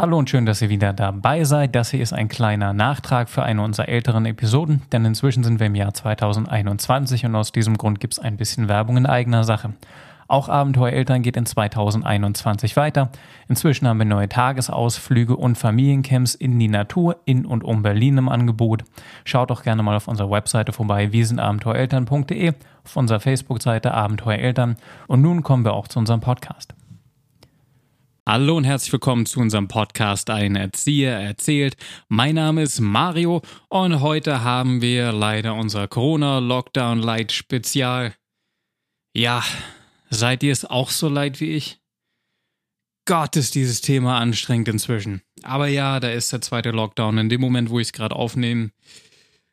Hallo und schön, dass ihr wieder dabei seid. Das hier ist ein kleiner Nachtrag für eine unserer älteren Episoden, denn inzwischen sind wir im Jahr 2021 und aus diesem Grund gibt es ein bisschen Werbung in eigener Sache. Auch Abenteuereltern geht in 2021 weiter. Inzwischen haben wir neue Tagesausflüge und Familiencamps in die Natur in und um Berlin im Angebot. Schaut doch gerne mal auf unserer Webseite vorbei, wir sind abenteuereltern.de, auf unserer Facebook-Seite Abenteuereltern. Und nun kommen wir auch zu unserem Podcast. Hallo und herzlich willkommen zu unserem Podcast Ein Erzieher erzählt. Mein Name ist Mario und heute haben wir leider unser Corona-Lockdown Light Spezial. Ja, seid ihr es auch so leid wie ich? Gott, ist dieses Thema anstrengend inzwischen. Aber ja, da ist der zweite Lockdown. In dem Moment, wo ich es gerade aufnehme,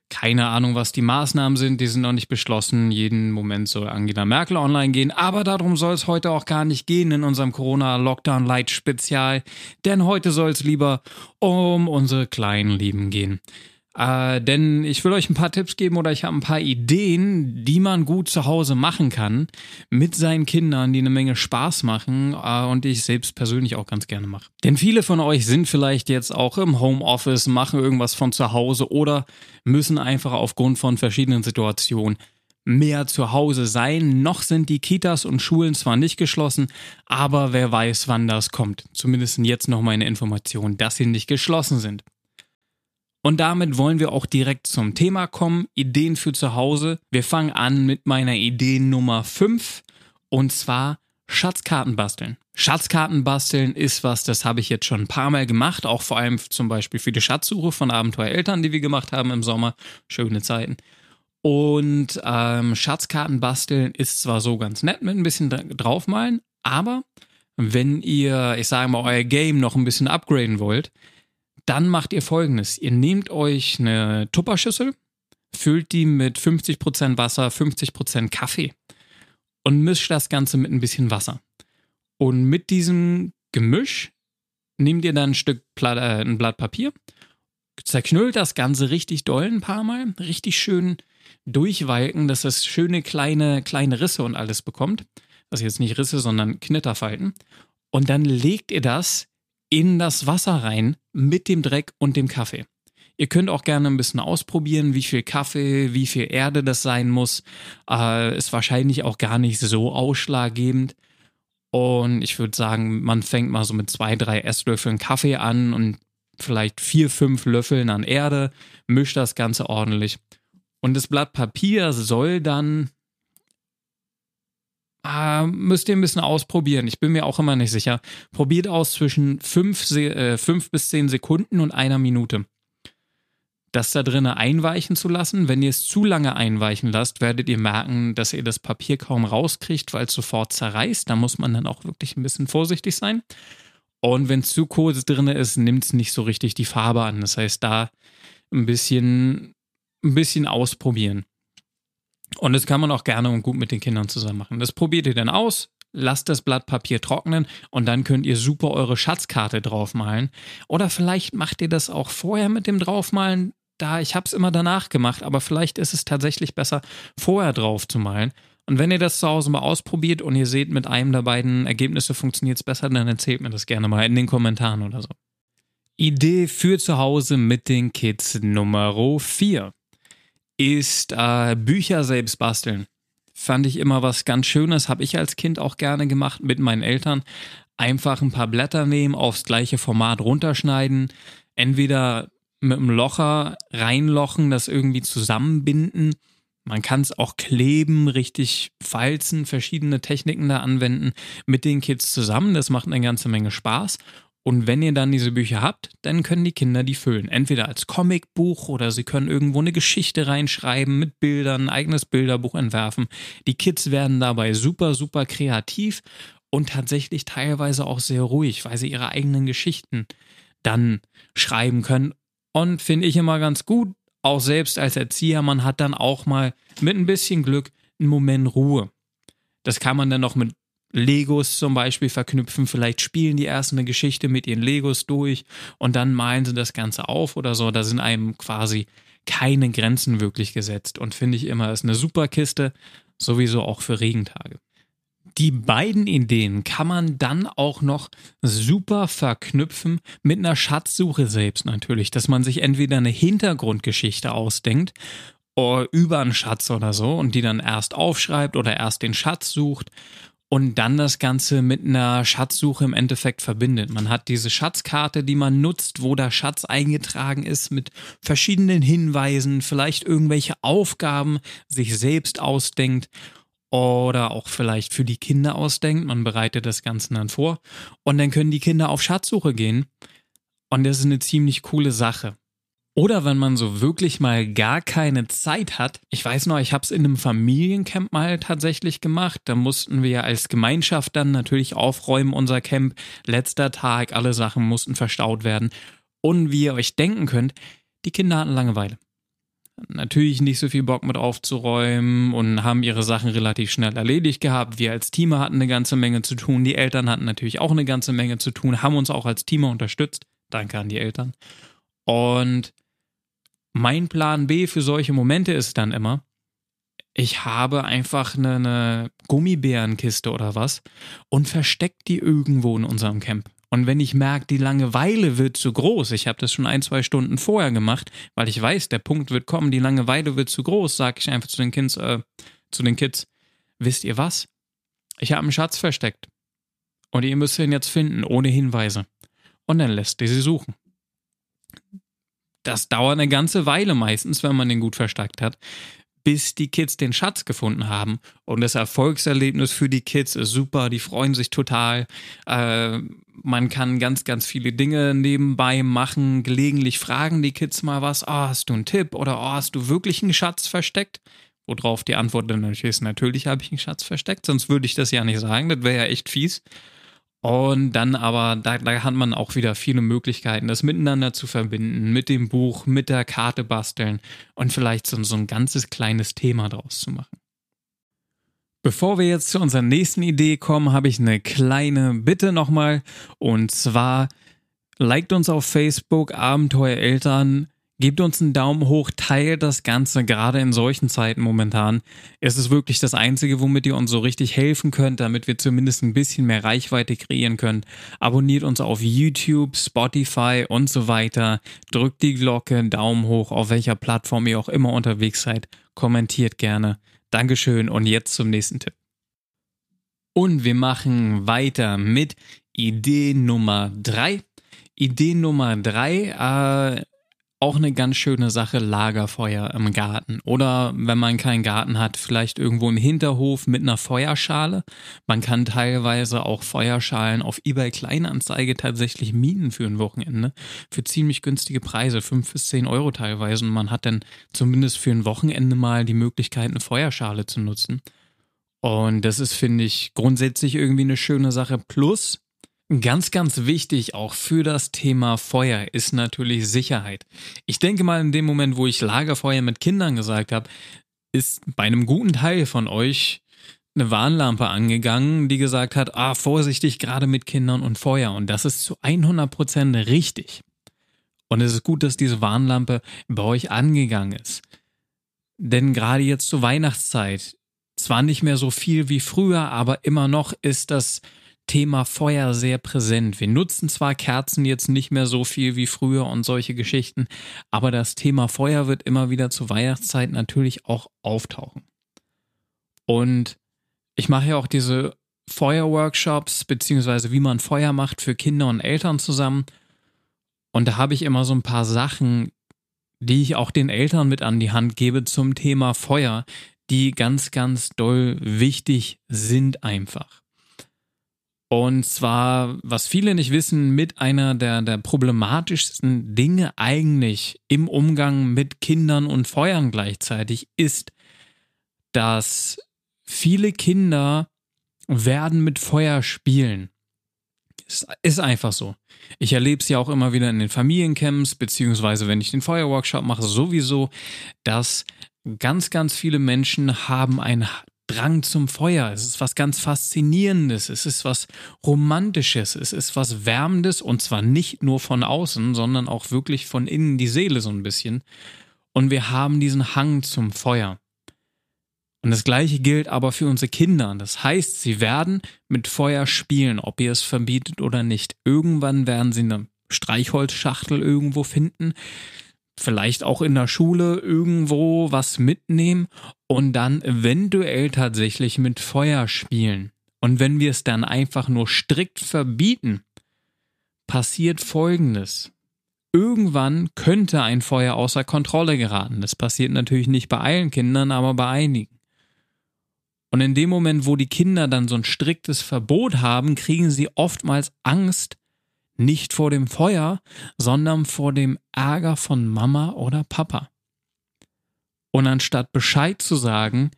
keine Ahnung, was die Maßnahmen sind, die sind noch nicht beschlossen. Jeden Moment soll Angela Merkel online gehen, aber darum soll es heute auch gar nicht gehen in unserem Corona-Lockdown-Light-Spezial, denn heute soll es lieber um unsere kleinen Lieben gehen. Äh, denn ich will euch ein paar Tipps geben oder ich habe ein paar Ideen, die man gut zu Hause machen kann mit seinen Kindern, die eine Menge Spaß machen äh, und ich selbst persönlich auch ganz gerne mache. Denn viele von euch sind vielleicht jetzt auch im Homeoffice, machen irgendwas von zu Hause oder müssen einfach aufgrund von verschiedenen Situationen mehr zu Hause sein. Noch sind die Kitas und Schulen zwar nicht geschlossen, aber wer weiß, wann das kommt. Zumindest jetzt noch meine Information, dass sie nicht geschlossen sind. Und damit wollen wir auch direkt zum Thema kommen. Ideen für zu Hause. Wir fangen an mit meiner Idee Nummer 5 und zwar Schatzkarten basteln. Schatzkarten basteln ist was, das habe ich jetzt schon ein paar Mal gemacht, auch vor allem zum Beispiel für die Schatzsuche von Abenteuereltern, die wir gemacht haben im Sommer. Schöne Zeiten. Und ähm, Schatzkarten basteln ist zwar so ganz nett mit ein bisschen draufmalen, aber wenn ihr, ich sage mal, euer Game noch ein bisschen upgraden wollt, dann macht ihr folgendes. Ihr nehmt euch eine Tupperschüssel, füllt die mit 50% Wasser, 50% Kaffee und mischt das Ganze mit ein bisschen Wasser. Und mit diesem Gemisch nehmt ihr dann ein Stück Blatt, äh, ein Blatt Papier, zerknüllt das Ganze richtig doll ein paar Mal, richtig schön durchwalken, dass es schöne kleine, kleine Risse und alles bekommt. Also jetzt nicht Risse, sondern Knitterfalten. Und dann legt ihr das in das Wasser rein mit dem Dreck und dem Kaffee. Ihr könnt auch gerne ein bisschen ausprobieren, wie viel Kaffee, wie viel Erde das sein muss. Äh, ist wahrscheinlich auch gar nicht so ausschlaggebend. Und ich würde sagen, man fängt mal so mit zwei, drei Esslöffeln Kaffee an und vielleicht vier, fünf Löffeln an Erde, mischt das Ganze ordentlich. Und das Blatt Papier soll dann äh, müsst ihr ein bisschen ausprobieren. Ich bin mir auch immer nicht sicher. Probiert aus zwischen 5 äh, bis 10 Sekunden und einer Minute. Das da drinnen einweichen zu lassen. Wenn ihr es zu lange einweichen lasst, werdet ihr merken, dass ihr das Papier kaum rauskriegt, weil es sofort zerreißt. Da muss man dann auch wirklich ein bisschen vorsichtig sein. Und wenn es zu kurz drin ist, nimmt es nicht so richtig die Farbe an. Das heißt, da ein bisschen, ein bisschen ausprobieren. Und das kann man auch gerne und gut mit den Kindern zusammen machen. Das probiert ihr dann aus, lasst das Blatt Papier trocknen und dann könnt ihr super eure Schatzkarte draufmalen. Oder vielleicht macht ihr das auch vorher mit dem draufmalen. Da, ich habe es immer danach gemacht, aber vielleicht ist es tatsächlich besser, vorher drauf zu malen. Und wenn ihr das zu Hause mal ausprobiert und ihr seht, mit einem der beiden Ergebnisse funktioniert es besser, dann erzählt mir das gerne mal in den Kommentaren oder so. Idee für zu Hause mit den Kids Nummer 4 ist äh, Bücher selbst basteln. Fand ich immer was ganz Schönes, habe ich als Kind auch gerne gemacht mit meinen Eltern. Einfach ein paar Blätter nehmen, aufs gleiche Format runterschneiden, entweder mit einem Locher reinlochen, das irgendwie zusammenbinden. Man kann es auch kleben, richtig falzen, verschiedene Techniken da anwenden mit den Kids zusammen. Das macht eine ganze Menge Spaß. Und wenn ihr dann diese Bücher habt, dann können die Kinder die füllen. Entweder als Comicbuch oder sie können irgendwo eine Geschichte reinschreiben mit Bildern, ein eigenes Bilderbuch entwerfen. Die Kids werden dabei super, super kreativ und tatsächlich teilweise auch sehr ruhig, weil sie ihre eigenen Geschichten dann schreiben können. Und finde ich immer ganz gut, auch selbst als Erzieher, man hat dann auch mal mit ein bisschen Glück einen Moment Ruhe. Das kann man dann noch mit Legos zum Beispiel verknüpfen. Vielleicht spielen die erst eine Geschichte mit ihren Legos durch und dann malen sie das Ganze auf oder so. Da sind einem quasi keine Grenzen wirklich gesetzt und finde ich immer, ist eine super Kiste, sowieso auch für Regentage. Die beiden Ideen kann man dann auch noch super verknüpfen mit einer Schatzsuche selbst natürlich, dass man sich entweder eine Hintergrundgeschichte ausdenkt oder über einen Schatz oder so und die dann erst aufschreibt oder erst den Schatz sucht und dann das Ganze mit einer Schatzsuche im Endeffekt verbindet. Man hat diese Schatzkarte, die man nutzt, wo der Schatz eingetragen ist mit verschiedenen Hinweisen, vielleicht irgendwelche Aufgaben sich selbst ausdenkt oder auch vielleicht für die Kinder ausdenkt. Man bereitet das Ganze dann vor und dann können die Kinder auf Schatzsuche gehen. Und das ist eine ziemlich coole Sache. Oder wenn man so wirklich mal gar keine Zeit hat. Ich weiß noch, ich habe es in einem Familiencamp mal tatsächlich gemacht. Da mussten wir als Gemeinschaft dann natürlich aufräumen, unser Camp. Letzter Tag, alle Sachen mussten verstaut werden. Und wie ihr euch denken könnt, die Kinder hatten Langeweile natürlich nicht so viel Bock mit aufzuräumen und haben ihre Sachen relativ schnell erledigt gehabt. Wir als Team hatten eine ganze Menge zu tun. Die Eltern hatten natürlich auch eine ganze Menge zu tun, haben uns auch als Team unterstützt. Danke an die Eltern. Und mein Plan B für solche Momente ist dann immer, ich habe einfach eine, eine Gummibärenkiste oder was und versteckt die irgendwo in unserem Camp. Und wenn ich merke, die Langeweile wird zu groß, ich habe das schon ein, zwei Stunden vorher gemacht, weil ich weiß, der Punkt wird kommen, die Langeweile wird zu groß, sage ich einfach zu den Kids, äh, zu den Kids, wisst ihr was? Ich habe einen Schatz versteckt. Und ihr müsst ihn jetzt finden, ohne Hinweise. Und dann lässt ihr sie suchen. Das dauert eine ganze Weile meistens, wenn man den gut versteckt hat bis die Kids den Schatz gefunden haben. Und das Erfolgserlebnis für die Kids ist super, die freuen sich total. Äh, man kann ganz, ganz viele Dinge nebenbei machen. Gelegentlich fragen die Kids mal was. Oh, hast du einen Tipp? Oder oh, hast du wirklich einen Schatz versteckt? Worauf die Antwort dann natürlich ist, natürlich habe ich einen Schatz versteckt, sonst würde ich das ja nicht sagen, das wäre ja echt fies. Und dann aber, da, da, hat man auch wieder viele Möglichkeiten, das miteinander zu verbinden, mit dem Buch, mit der Karte basteln und vielleicht so, so ein ganzes kleines Thema draus zu machen. Bevor wir jetzt zu unserer nächsten Idee kommen, habe ich eine kleine Bitte nochmal. Und zwar, liked uns auf Facebook, Abenteuer Eltern, Gebt uns einen Daumen hoch, teilt das Ganze, gerade in solchen Zeiten momentan. Es ist wirklich das Einzige, womit ihr uns so richtig helfen könnt, damit wir zumindest ein bisschen mehr Reichweite kreieren können. Abonniert uns auf YouTube, Spotify und so weiter. Drückt die Glocke, Daumen hoch, auf welcher Plattform ihr auch immer unterwegs seid. Kommentiert gerne. Dankeschön und jetzt zum nächsten Tipp. Und wir machen weiter mit Idee Nummer drei. Idee Nummer drei, äh, auch eine ganz schöne Sache, Lagerfeuer im Garten. Oder wenn man keinen Garten hat, vielleicht irgendwo im Hinterhof mit einer Feuerschale. Man kann teilweise auch Feuerschalen auf eBay Kleinanzeige tatsächlich mieten für ein Wochenende. Für ziemlich günstige Preise, fünf bis zehn Euro teilweise. Und man hat dann zumindest für ein Wochenende mal die Möglichkeit, eine Feuerschale zu nutzen. Und das ist, finde ich, grundsätzlich irgendwie eine schöne Sache. Plus, Ganz, ganz wichtig auch für das Thema Feuer ist natürlich Sicherheit. Ich denke mal, in dem Moment, wo ich Lagerfeuer mit Kindern gesagt habe, ist bei einem guten Teil von euch eine Warnlampe angegangen, die gesagt hat, ah, vorsichtig gerade mit Kindern und Feuer. Und das ist zu 100% richtig. Und es ist gut, dass diese Warnlampe bei euch angegangen ist. Denn gerade jetzt zur Weihnachtszeit, zwar nicht mehr so viel wie früher, aber immer noch ist das Thema Feuer sehr präsent. Wir nutzen zwar Kerzen jetzt nicht mehr so viel wie früher und solche Geschichten, aber das Thema Feuer wird immer wieder zur Weihnachtszeit natürlich auch auftauchen. Und ich mache ja auch diese Feuerworkshops, beziehungsweise wie man Feuer macht für Kinder und Eltern zusammen. Und da habe ich immer so ein paar Sachen, die ich auch den Eltern mit an die Hand gebe zum Thema Feuer, die ganz, ganz doll wichtig sind einfach. Und zwar, was viele nicht wissen, mit einer der, der problematischsten Dinge eigentlich im Umgang mit Kindern und Feuern gleichzeitig ist, dass viele Kinder werden mit Feuer spielen. Es ist einfach so. Ich erlebe es ja auch immer wieder in den Familiencamps, beziehungsweise wenn ich den Feuerworkshop mache, sowieso, dass ganz, ganz viele Menschen haben ein Drang zum Feuer. Es ist was ganz Faszinierendes. Es ist was Romantisches. Es ist was Wärmendes und zwar nicht nur von außen, sondern auch wirklich von innen die Seele so ein bisschen. Und wir haben diesen Hang zum Feuer. Und das gleiche gilt aber für unsere Kinder. Das heißt, sie werden mit Feuer spielen, ob ihr es verbietet oder nicht. Irgendwann werden sie eine Streichholzschachtel irgendwo finden, vielleicht auch in der Schule irgendwo was mitnehmen und dann eventuell tatsächlich mit Feuer spielen. Und wenn wir es dann einfach nur strikt verbieten, passiert Folgendes. Irgendwann könnte ein Feuer außer Kontrolle geraten. Das passiert natürlich nicht bei allen Kindern, aber bei einigen. Und in dem Moment, wo die Kinder dann so ein striktes Verbot haben, kriegen sie oftmals Angst, nicht vor dem Feuer, sondern vor dem Ärger von Mama oder Papa. Und anstatt Bescheid zu sagen,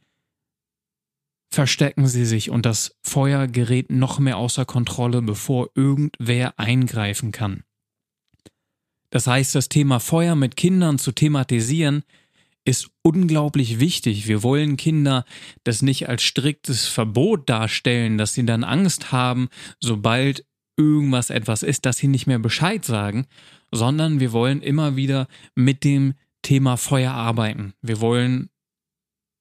verstecken sie sich und das Feuer gerät noch mehr außer Kontrolle, bevor irgendwer eingreifen kann. Das heißt, das Thema Feuer mit Kindern zu thematisieren, ist unglaublich wichtig. Wir wollen Kinder das nicht als striktes Verbot darstellen, dass sie dann Angst haben, sobald irgendwas etwas ist, dass sie nicht mehr Bescheid sagen, sondern wir wollen immer wieder mit dem Thema Feuer arbeiten. Wir wollen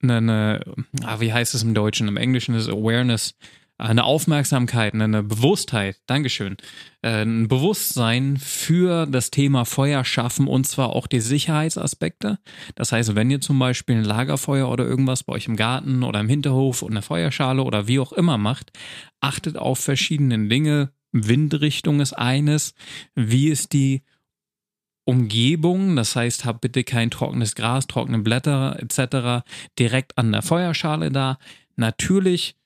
eine, eine ah, wie heißt es im Deutschen? Im Englischen ist Awareness eine Aufmerksamkeit, eine Bewusstheit, Dankeschön, äh, ein Bewusstsein für das Thema Feuer schaffen und zwar auch die Sicherheitsaspekte. Das heißt, wenn ihr zum Beispiel ein Lagerfeuer oder irgendwas bei euch im Garten oder im Hinterhof und eine Feuerschale oder wie auch immer macht, achtet auf verschiedene Dinge. Windrichtung ist eines. Wie ist die Umgebung, das heißt, habt bitte kein trockenes Gras, trockene Blätter etc. direkt an der Feuerschale da. Natürlich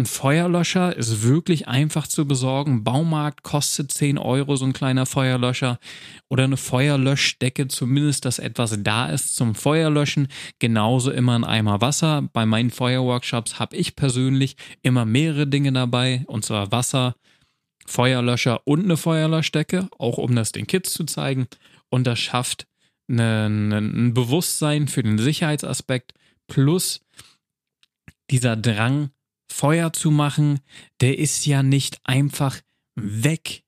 ein Feuerlöscher ist wirklich einfach zu besorgen. Baumarkt kostet 10 Euro so ein kleiner Feuerlöscher oder eine Feuerlöschdecke, zumindest, dass etwas da ist zum Feuerlöschen. Genauso immer ein Eimer Wasser. Bei meinen Feuerworkshops habe ich persönlich immer mehrere Dinge dabei, und zwar Wasser, Feuerlöscher und eine Feuerlöschdecke, auch um das den Kids zu zeigen. Und das schafft ein Bewusstsein für den Sicherheitsaspekt plus dieser Drang, Feuer zu machen, der ist ja nicht einfach weg,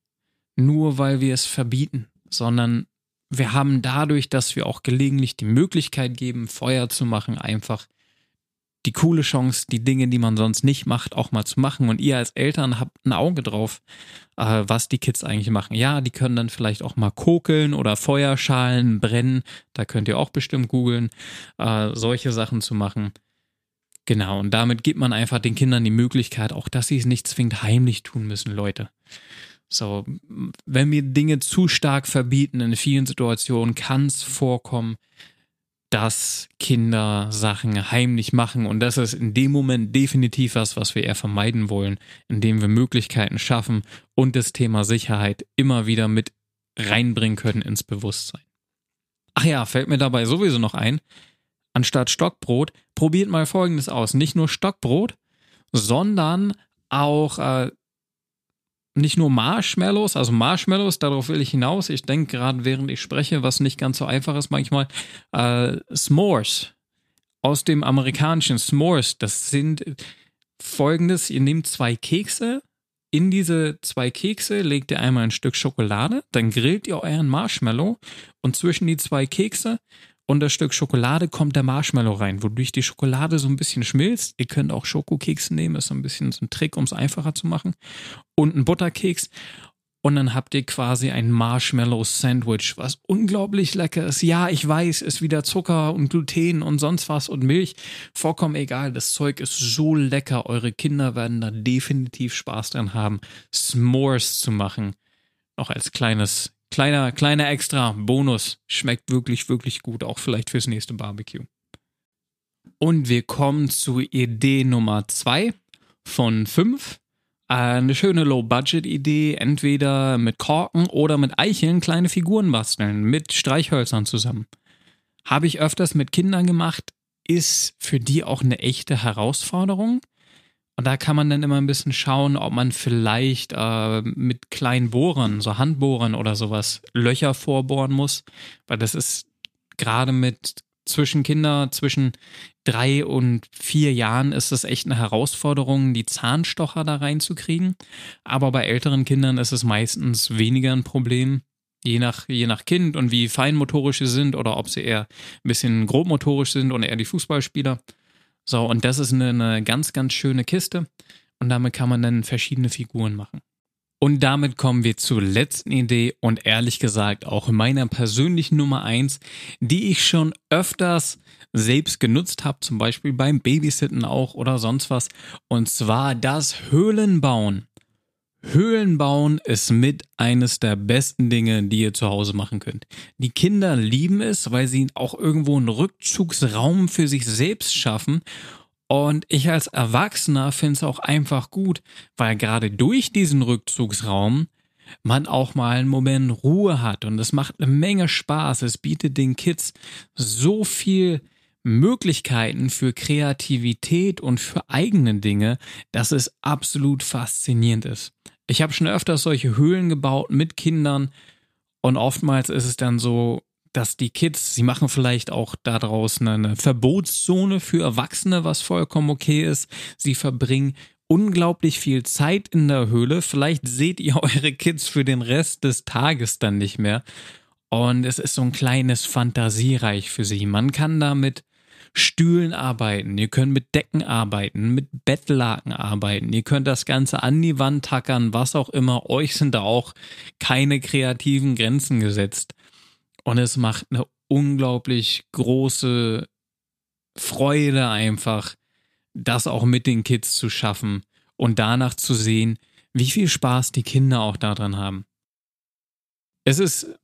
nur weil wir es verbieten, sondern wir haben dadurch, dass wir auch gelegentlich die Möglichkeit geben, Feuer zu machen, einfach die coole Chance, die Dinge, die man sonst nicht macht, auch mal zu machen. Und ihr als Eltern habt ein Auge drauf, äh, was die Kids eigentlich machen. Ja, die können dann vielleicht auch mal kokeln oder Feuerschalen brennen. Da könnt ihr auch bestimmt googeln, äh, solche Sachen zu machen. Genau, und damit gibt man einfach den Kindern die Möglichkeit, auch dass sie es nicht zwingend heimlich tun müssen, Leute. So, wenn wir Dinge zu stark verbieten, in vielen Situationen kann es vorkommen, dass Kinder Sachen heimlich machen. Und das ist in dem Moment definitiv was, was wir eher vermeiden wollen, indem wir Möglichkeiten schaffen und das Thema Sicherheit immer wieder mit reinbringen können ins Bewusstsein. Ach ja, fällt mir dabei sowieso noch ein, anstatt Stockbrot, probiert mal Folgendes aus. Nicht nur Stockbrot, sondern auch äh, nicht nur Marshmallows, also Marshmallows, darauf will ich hinaus. Ich denke gerade, während ich spreche, was nicht ganz so einfach ist manchmal, äh, S'mores aus dem amerikanischen S'mores. Das sind folgendes: Ihr nehmt zwei Kekse, in diese zwei Kekse legt ihr einmal ein Stück Schokolade, dann grillt ihr euren Marshmallow und zwischen die zwei Kekse und das Stück Schokolade kommt der Marshmallow rein, wodurch die Schokolade so ein bisschen schmilzt. Ihr könnt auch Schokokekse nehmen, ist so ein bisschen so ein Trick, um es einfacher zu machen. Und ein Butterkeks. Und dann habt ihr quasi ein Marshmallow-Sandwich, was unglaublich lecker ist. Ja, ich weiß, ist wieder Zucker und Gluten und sonst was und Milch. Vollkommen egal. Das Zeug ist so lecker. Eure Kinder werden da definitiv Spaß dran haben, S'mores zu machen. Noch als kleines Kleiner, kleiner extra Bonus. Schmeckt wirklich, wirklich gut, auch vielleicht fürs nächste Barbecue. Und wir kommen zu Idee Nummer zwei von fünf. Eine schöne Low-Budget-Idee, entweder mit Korken oder mit Eicheln kleine Figuren basteln, mit Streichhölzern zusammen. Habe ich öfters mit Kindern gemacht, ist für die auch eine echte Herausforderung. Und da kann man dann immer ein bisschen schauen, ob man vielleicht äh, mit kleinen Bohrern, so Handbohrern oder sowas, Löcher vorbohren muss. Weil das ist gerade mit zwischen Kinder, zwischen drei und vier Jahren ist es echt eine Herausforderung, die Zahnstocher da reinzukriegen. Aber bei älteren Kindern ist es meistens weniger ein Problem. Je nach, je nach Kind und wie feinmotorisch sie sind oder ob sie eher ein bisschen grobmotorisch sind und eher die Fußballspieler. So, und das ist eine, eine ganz, ganz schöne Kiste. Und damit kann man dann verschiedene Figuren machen. Und damit kommen wir zur letzten Idee und ehrlich gesagt auch meiner persönlichen Nummer eins, die ich schon öfters selbst genutzt habe, zum Beispiel beim Babysitten auch oder sonst was. Und zwar das Höhlenbauen. Höhlenbauen ist mit eines der besten Dinge, die ihr zu Hause machen könnt. Die Kinder lieben es, weil sie auch irgendwo einen Rückzugsraum für sich selbst schaffen. Und ich als Erwachsener finde es auch einfach gut, weil gerade durch diesen Rückzugsraum man auch mal einen Moment Ruhe hat und es macht eine Menge Spaß. Es bietet den Kids so viel Möglichkeiten für Kreativität und für eigene Dinge, dass es absolut faszinierend ist. Ich habe schon öfters solche Höhlen gebaut mit Kindern und oftmals ist es dann so, dass die Kids, sie machen vielleicht auch da draußen eine Verbotszone für Erwachsene, was vollkommen okay ist. Sie verbringen unglaublich viel Zeit in der Höhle. Vielleicht seht ihr eure Kids für den Rest des Tages dann nicht mehr. Und es ist so ein kleines Fantasiereich für sie. Man kann damit Stühlen arbeiten, ihr könnt mit Decken arbeiten, mit Bettlaken arbeiten, ihr könnt das Ganze an die Wand tackern, was auch immer. Euch sind da auch keine kreativen Grenzen gesetzt. Und es macht eine unglaublich große Freude einfach, das auch mit den Kids zu schaffen und danach zu sehen, wie viel Spaß die Kinder auch daran haben. Es ist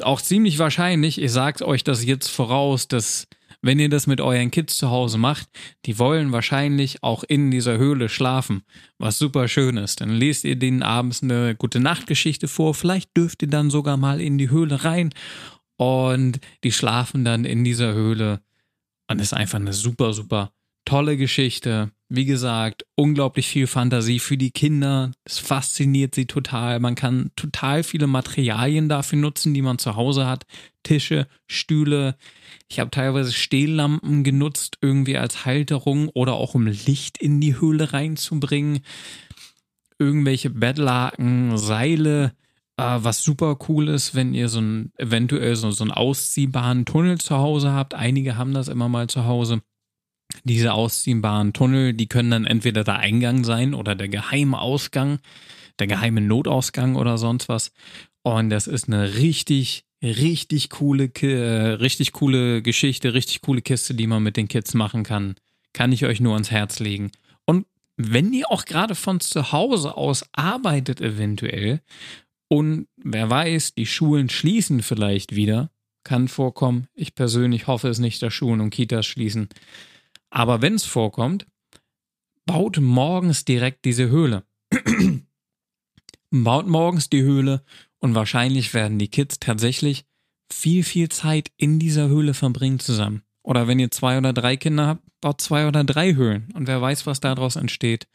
auch ziemlich wahrscheinlich, ich sage euch das jetzt voraus, dass wenn ihr das mit euren Kids zu Hause macht, die wollen wahrscheinlich auch in dieser Höhle schlafen, was super schön ist. Dann lest ihr denen abends eine gute Nachtgeschichte vor, vielleicht dürft ihr dann sogar mal in die Höhle rein. Und die schlafen dann in dieser Höhle. Und ist einfach eine super, super tolle Geschichte. Wie gesagt, unglaublich viel Fantasie für die Kinder. Es fasziniert sie total. Man kann total viele Materialien dafür nutzen, die man zu Hause hat. Tische, Stühle. Ich habe teilweise Stehlampen genutzt, irgendwie als Halterung oder auch um Licht in die Höhle reinzubringen. Irgendwelche Bettlaken, Seile. Äh, was super cool ist, wenn ihr so ein, eventuell so, so einen ausziehbaren Tunnel zu Hause habt. Einige haben das immer mal zu Hause diese ausziehbaren Tunnel, die können dann entweder der Eingang sein oder der geheime Ausgang, der geheime Notausgang oder sonst was. Und das ist eine richtig, richtig coole, äh, richtig coole Geschichte, richtig coole Kiste, die man mit den Kids machen kann. Kann ich euch nur ans Herz legen. Und wenn ihr auch gerade von zu Hause aus arbeitet, eventuell, und wer weiß, die Schulen schließen vielleicht wieder, kann vorkommen. Ich persönlich hoffe es nicht, dass Schulen und Kitas schließen. Aber wenn es vorkommt, baut morgens direkt diese Höhle. baut morgens die Höhle und wahrscheinlich werden die Kids tatsächlich viel, viel Zeit in dieser Höhle verbringen zusammen. Oder wenn ihr zwei oder drei Kinder habt, baut zwei oder drei Höhlen und wer weiß, was daraus entsteht.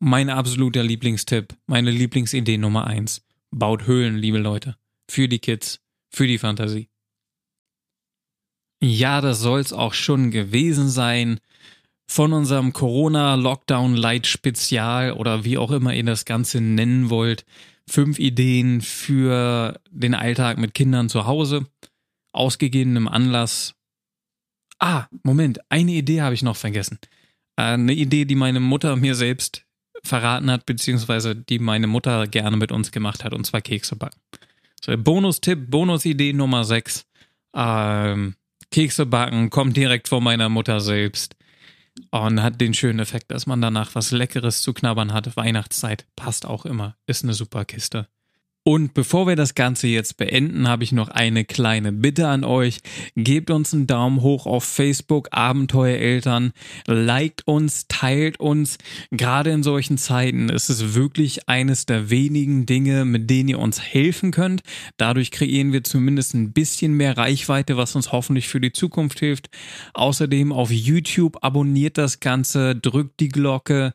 Mein absoluter Lieblingstipp, meine Lieblingsidee Nummer eins. Baut Höhlen, liebe Leute. Für die Kids, für die Fantasie. Ja, das soll's auch schon gewesen sein von unserem Corona-Lockdown-Light-Spezial oder wie auch immer ihr das Ganze nennen wollt. Fünf Ideen für den Alltag mit Kindern zu Hause. Ausgegebenem Anlass. Ah, Moment, eine Idee habe ich noch vergessen. Äh, eine Idee, die meine Mutter mir selbst verraten hat, beziehungsweise die meine Mutter gerne mit uns gemacht hat, und zwar Kekse backen. So, Bonustipp, Bonusidee Nummer 6. Ähm, Kekse backen, kommt direkt von meiner Mutter selbst. Und hat den schönen Effekt, dass man danach was Leckeres zu knabbern hat. Weihnachtszeit passt auch immer. Ist eine super Kiste. Und bevor wir das Ganze jetzt beenden, habe ich noch eine kleine Bitte an euch. Gebt uns einen Daumen hoch auf Facebook, Abenteuereltern. Liked uns, teilt uns. Gerade in solchen Zeiten ist es wirklich eines der wenigen Dinge, mit denen ihr uns helfen könnt. Dadurch kreieren wir zumindest ein bisschen mehr Reichweite, was uns hoffentlich für die Zukunft hilft. Außerdem auf YouTube abonniert das Ganze, drückt die Glocke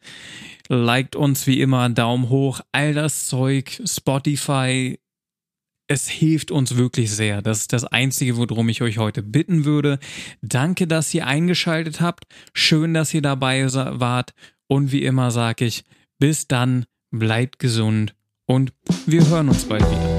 liked uns wie immer, Daumen hoch, all das Zeug, Spotify. Es hilft uns wirklich sehr. Das ist das Einzige, worum ich euch heute bitten würde. Danke, dass ihr eingeschaltet habt. Schön, dass ihr dabei wart. Und wie immer sage ich, bis dann, bleibt gesund und wir hören uns bald wieder.